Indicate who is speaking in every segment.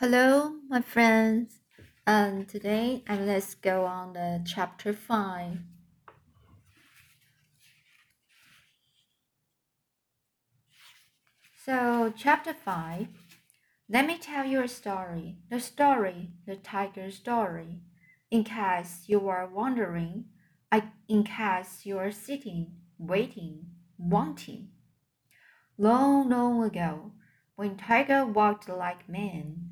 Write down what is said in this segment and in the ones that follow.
Speaker 1: Hello, my friends. And today, and let's go on the chapter five. So, chapter five. Let me tell you a story. The story, the tiger story. In case you are wondering, I, in case you are sitting, waiting, wanting. Long, long ago, when tiger walked like men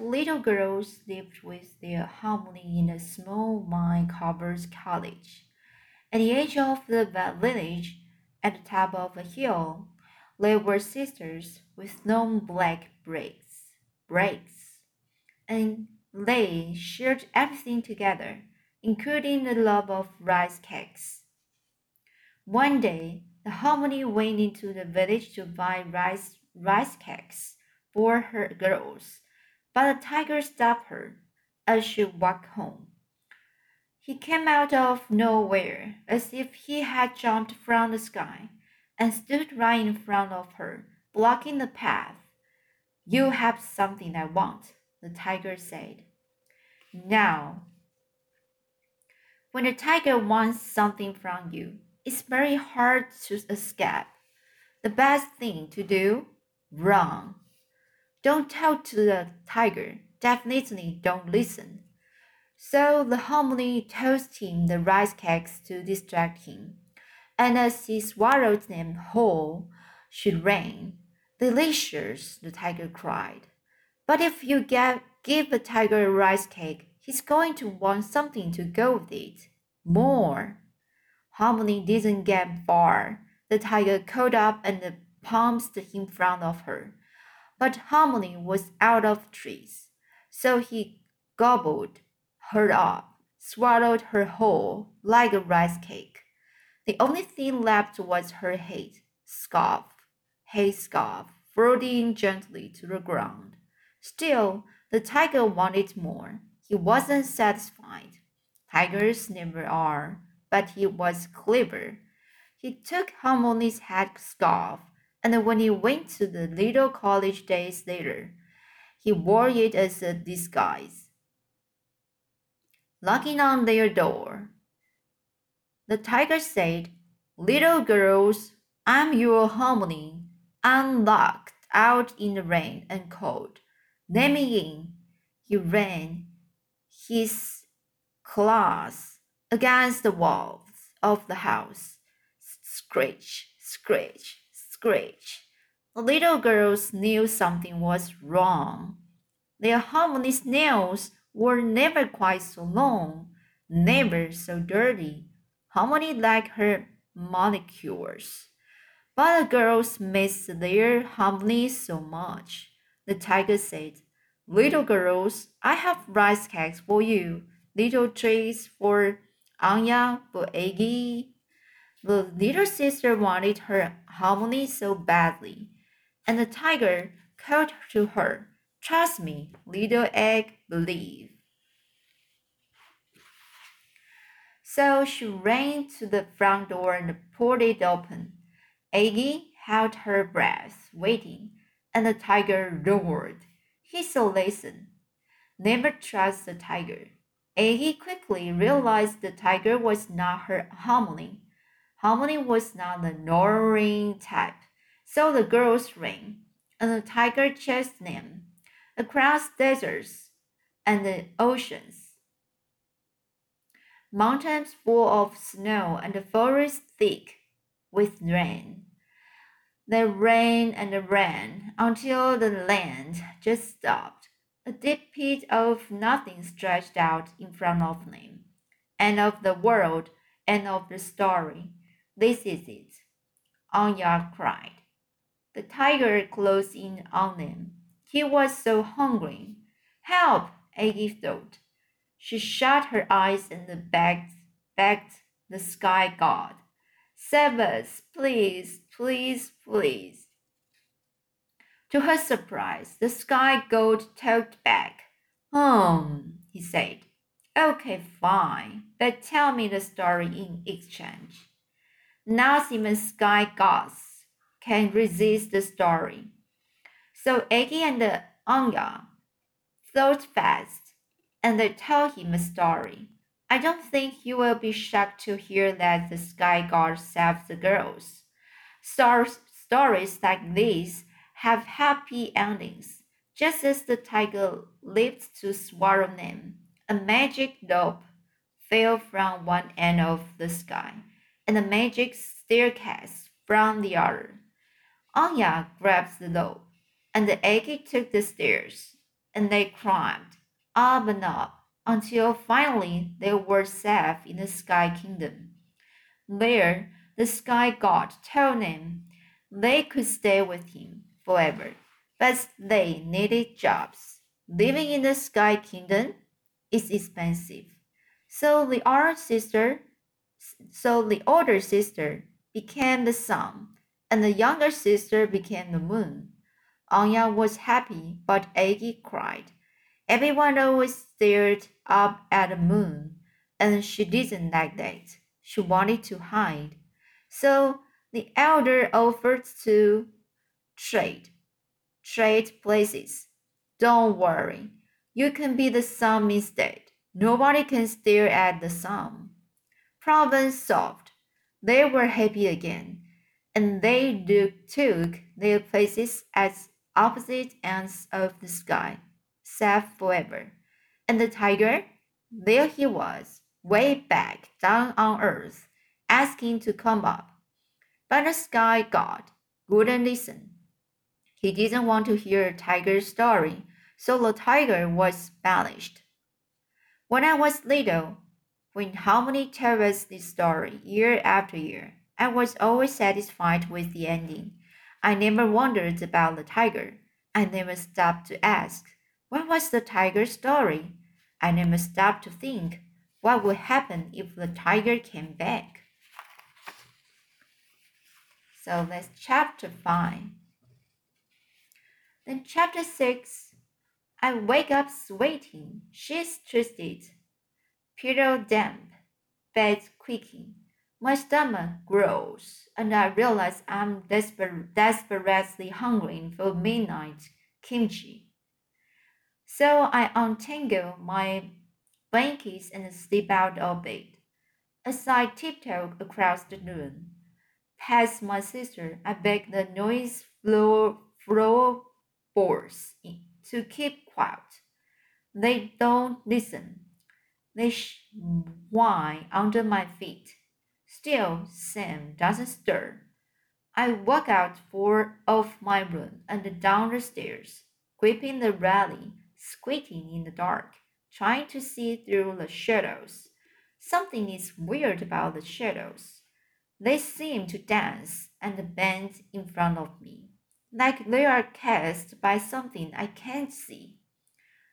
Speaker 1: little girls lived with their Halmoni in a small vine-covered cottage. At the edge of the village, at the top of a hill, they were sisters with long black braids, braids, and they shared everything together, including the love of rice cakes. One day, the Halmoni went into the village to buy rice rice cakes for her girls but the tiger stopped her as she walked home. He came out of nowhere as if he had jumped from the sky and stood right in front of her, blocking the path. You have something I want, the tiger said. Now, when a tiger wants something from you, it's very hard to escape. The best thing to do? Run. Don't tell to the tiger. Definitely don't listen. So the Halmoni tossed him the rice cakes to distract him. And as he swallowed them whole, she ran. Delicious, the tiger cried. But if you get, give a tiger a rice cake, he's going to want something to go with it. More. Halmoni didn't get far. The tiger caught up and pounced in front of her but Halmoni was out of trees, so he gobbled her up, swallowed her whole like a rice cake. The only thing left was her head, scarf, hay scarf, floating gently to the ground. Still, the tiger wanted more. He wasn't satisfied. Tigers never are, but he was clever. He took Halmoni's head scarf and when he went to the little college days later, he wore it as a disguise. Knocking on their door, the tiger said, Little girls, I'm your Halmoni. I'm locked out in the rain and cold. Let me in. He ran his claws against the walls of the house. Screech, screech, screech. The little girls knew something was wrong. Their Halmoni nails were never quite so long, never so dirty, Halmoni like her molecules. But the girls missed their Halmoni so much. The tiger said, Little girls, I have rice cakes for you, little trees for Anya, for Aggie, the little sister wanted her Halmoni so badly, and the tiger called to her, Trust me, little egg, believe. So she ran to the front door and pulled it open. Aggie held her breath, waiting, and the tiger roared. He saw listen. Never trust the tiger. Aggie quickly realized the tiger was not her Halmoni Halmoni was not the roaring type, so the girls ran, and the tiger chased them across deserts and the oceans, mountains full of snow and the forest thick with rain. They ran and ran until the land just stopped. A deep pit of nothing stretched out in front of them. End of the world, end of the story. This is it, Anya cried. The tiger closed in on them. He was so hungry. Help, Aggie thought. She shut her eyes and begged, begged the sky god. Save us, please, please, please. To her surprise, the sky god talked back. Hmm, he said. Okay, fine, but tell me the story in exchange. Not even sky gods can resist the story. So Aggie and Anya thought fast, and they tell him a story. I don't think you will be shocked to hear that the sky god saved the girls. Stories, stories like these have happy endings, just as the tiger lived to swallow them. A magic rope fell from one end of the sky, and a magic staircase from the other. Anya grabbed the rope, and the Aggie took the stairs, and they climbed up and up until finally they were safe in the Sky Kingdom. There, the Sky God told them they could stay with him forever, but they needed jobs. Living in the Sky Kingdom is expensive. So the older sister, so the older sister became the sun, and the younger sister became the moon. Anya was happy, but Aggie cried. Everyone always stared up at the moon, and she didn't like that. She wanted to hide. So the elder offered to trade. Trade places. Don't worry. You can be the sun instead. Nobody can stare at the sun. Problem solved. They were happy again, and they took their places as opposite ends of the sky safe forever. And the tiger, there he was, way back down on earth, asking to come up. But the sky god wouldn't listen. He didn't want to hear a tiger's story, so the tiger was banished. When I was little, when Halmoni told us this story year after year, I was always satisfied with the ending. I never wondered about the tiger. I never stopped to ask, what was the tiger's story? I never stopped to think what would happen if the tiger came back. So that's chapter 5. Then chapter 6 I wake up sweating, she's twisted, pillow damp, bed creaking. My stomach growls, and I realize I'm desper- desperately hungry for midnight kimchi. So I untangle my blankets and slip out of bed. As I tiptoe across the room, past my sister, I beg the noise floor floorboards to keep quiet. They don't listen. They whine under my feet. Still, Sam doesn't stir. I walk out for of my room and down the stairs, gripping the railing squinting in the dark, trying to see through the shadows. Something is weird about the shadows. They seem to dance and bend in front of me, like they are cast by something I can't see.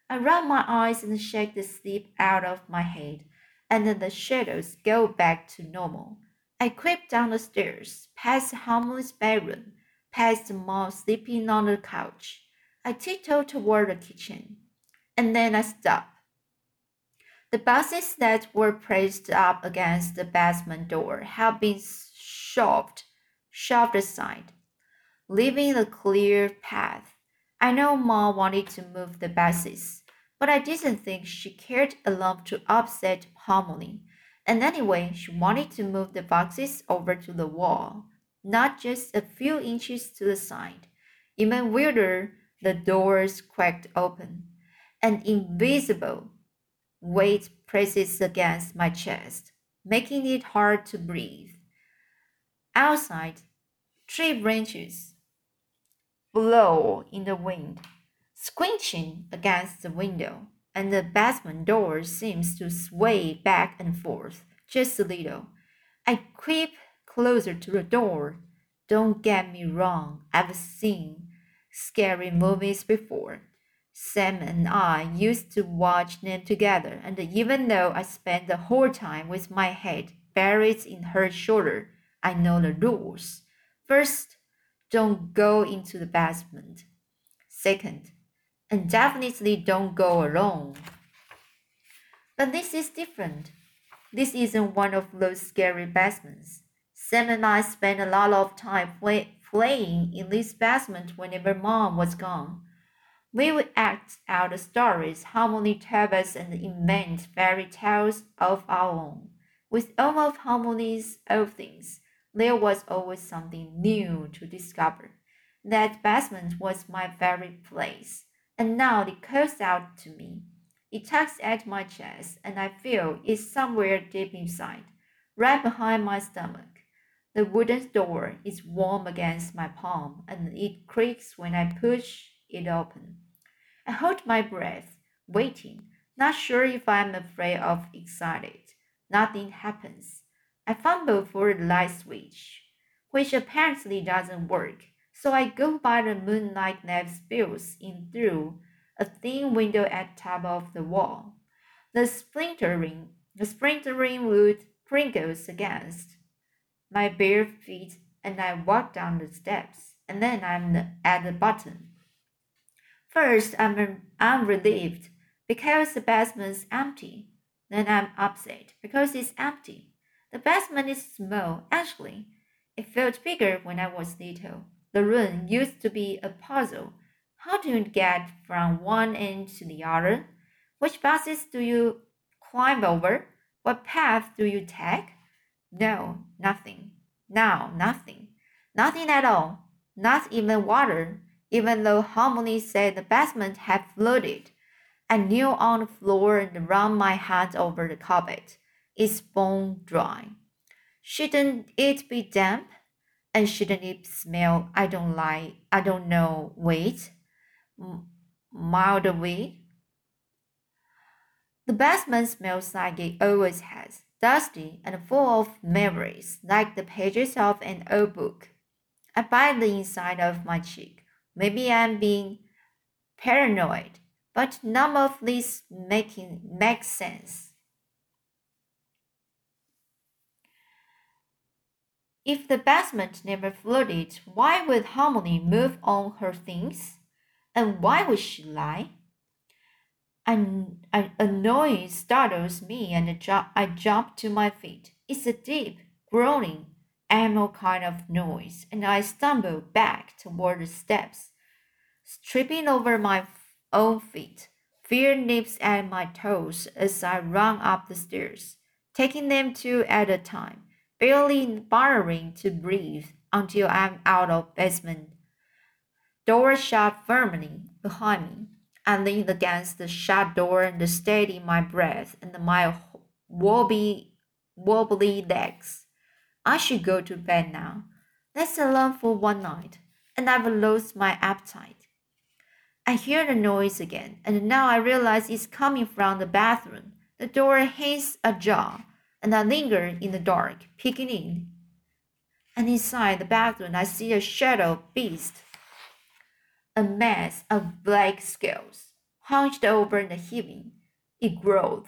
Speaker 1: I rub my eyes and shake the sleep out of my head, and then the shadows go back to normal. I creep down the stairs, past Halmoni's bedroom, past Mom sleeping on the couch. I tiptoe toward the kitchen, and then I stop. The boxes that were placed up against the basement door have been shoved, shoved aside, leaving a clear path. I know Mom wanted to move the boxes, but I didn't think she cared enough to upset Halmoni. And anyway, she wanted to move the boxes over to the wall, not just a few inches to the side. Even weirder, the doors cracked open. An invisible weight presses against my chest, making it hard to breathe. Outside, tree branches blow in the wind, squinching against the window, and the basement door seems to sway back and forth just a little. I creep closer to the door. Don't get me wrong, I've seen scary movies before. Sam and I used to watch them together, and even though I spent the whole time with my head buried in her shoulder, I know the rules. First, don't go into the basement. Second, and definitely don't go alone. But this is different. This isn't one of those scary basements. Sam and I spent a lot of time play, playing in this basement whenever mom was gone. We would act out stories Halmoni and invent fairy tales of our own. With all of Halmoni's old things, there was always something new to discover. That basement was my very place, and now it calls out to me. It tugs at my chest, and I feel it's somewhere deep inside, right behind my stomach. The wooden door is warm against my palm, and it creaks when I push it open. I hold my breath, waiting, not sure if I'm afraid of excited. Nothing happens. I fumble for the light switch, which apparently doesn't work, so I go by the moonlight that spills in through a thin window at top of the wall. The splintering, the splintering wood crinkles against my bare feet, and I walk down the steps, and then I'm at the bottom. First, I'm, I'm relieved because the basement's empty. Then I'm upset because it's empty. The basement is small, actually. It felt bigger when I was little. The room used to be a puzzle. How do you get from one end to the other? Which buses do you climb over? What path do you take? No, nothing. Now, nothing. Nothing at all. Not even water, even though Halmoni said the basement had flooded. I kneel on the floor and run my hand over the carpet. It's bone dry. Shouldn't it be damp? And shouldn't it smell? I don't like. I don't know. Wait, mild away. The basement smells like it always has, dusty and full of memories, like the pages of an old book. I bite the inside of my cheek. Maybe I'm being paranoid, but none of this making makes sense. If the basement never flooded, why would Halmoni move on her things? And why would she lie? An, a noise startles me and I jump to my feet. It's a deep, groaning, animal kind of noise, and I stumble back toward the steps, tripping over my own feet. Fear nips at my toes as I run up the stairs, taking them two at a time, barely bothering to breathe until I'm out of basement. Door shut firmly behind me. I lean against the shut door and steady my breath and my wobbly, wobbly legs. I should go to bed now. That's alone for one night, and I've lost my appetite. I hear the noise again, and now I realize it's coming from the bathroom. The door hangs ajar, and I linger in the dark, peeking in. And inside the bathroom, I see a shadow beast, a mass of black scales, hunched over the heaving. It grows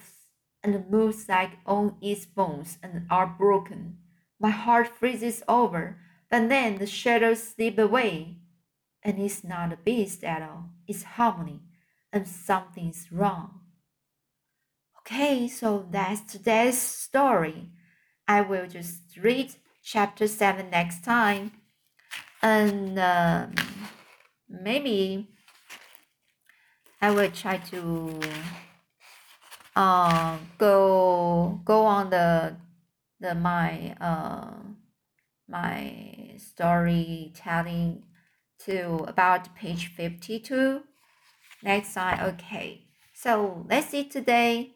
Speaker 1: and moves like on its bones and are broken. My heart freezes over, but then the shadows slip away. And it's not a beast at all, it's Halmoni, and something's wrong. Okay, so that's today's story. I will just read chapter 7 next time. And um, maybe I will try to uh, go go on the the my uh my storytelling to about page 52 next time okay so that's it today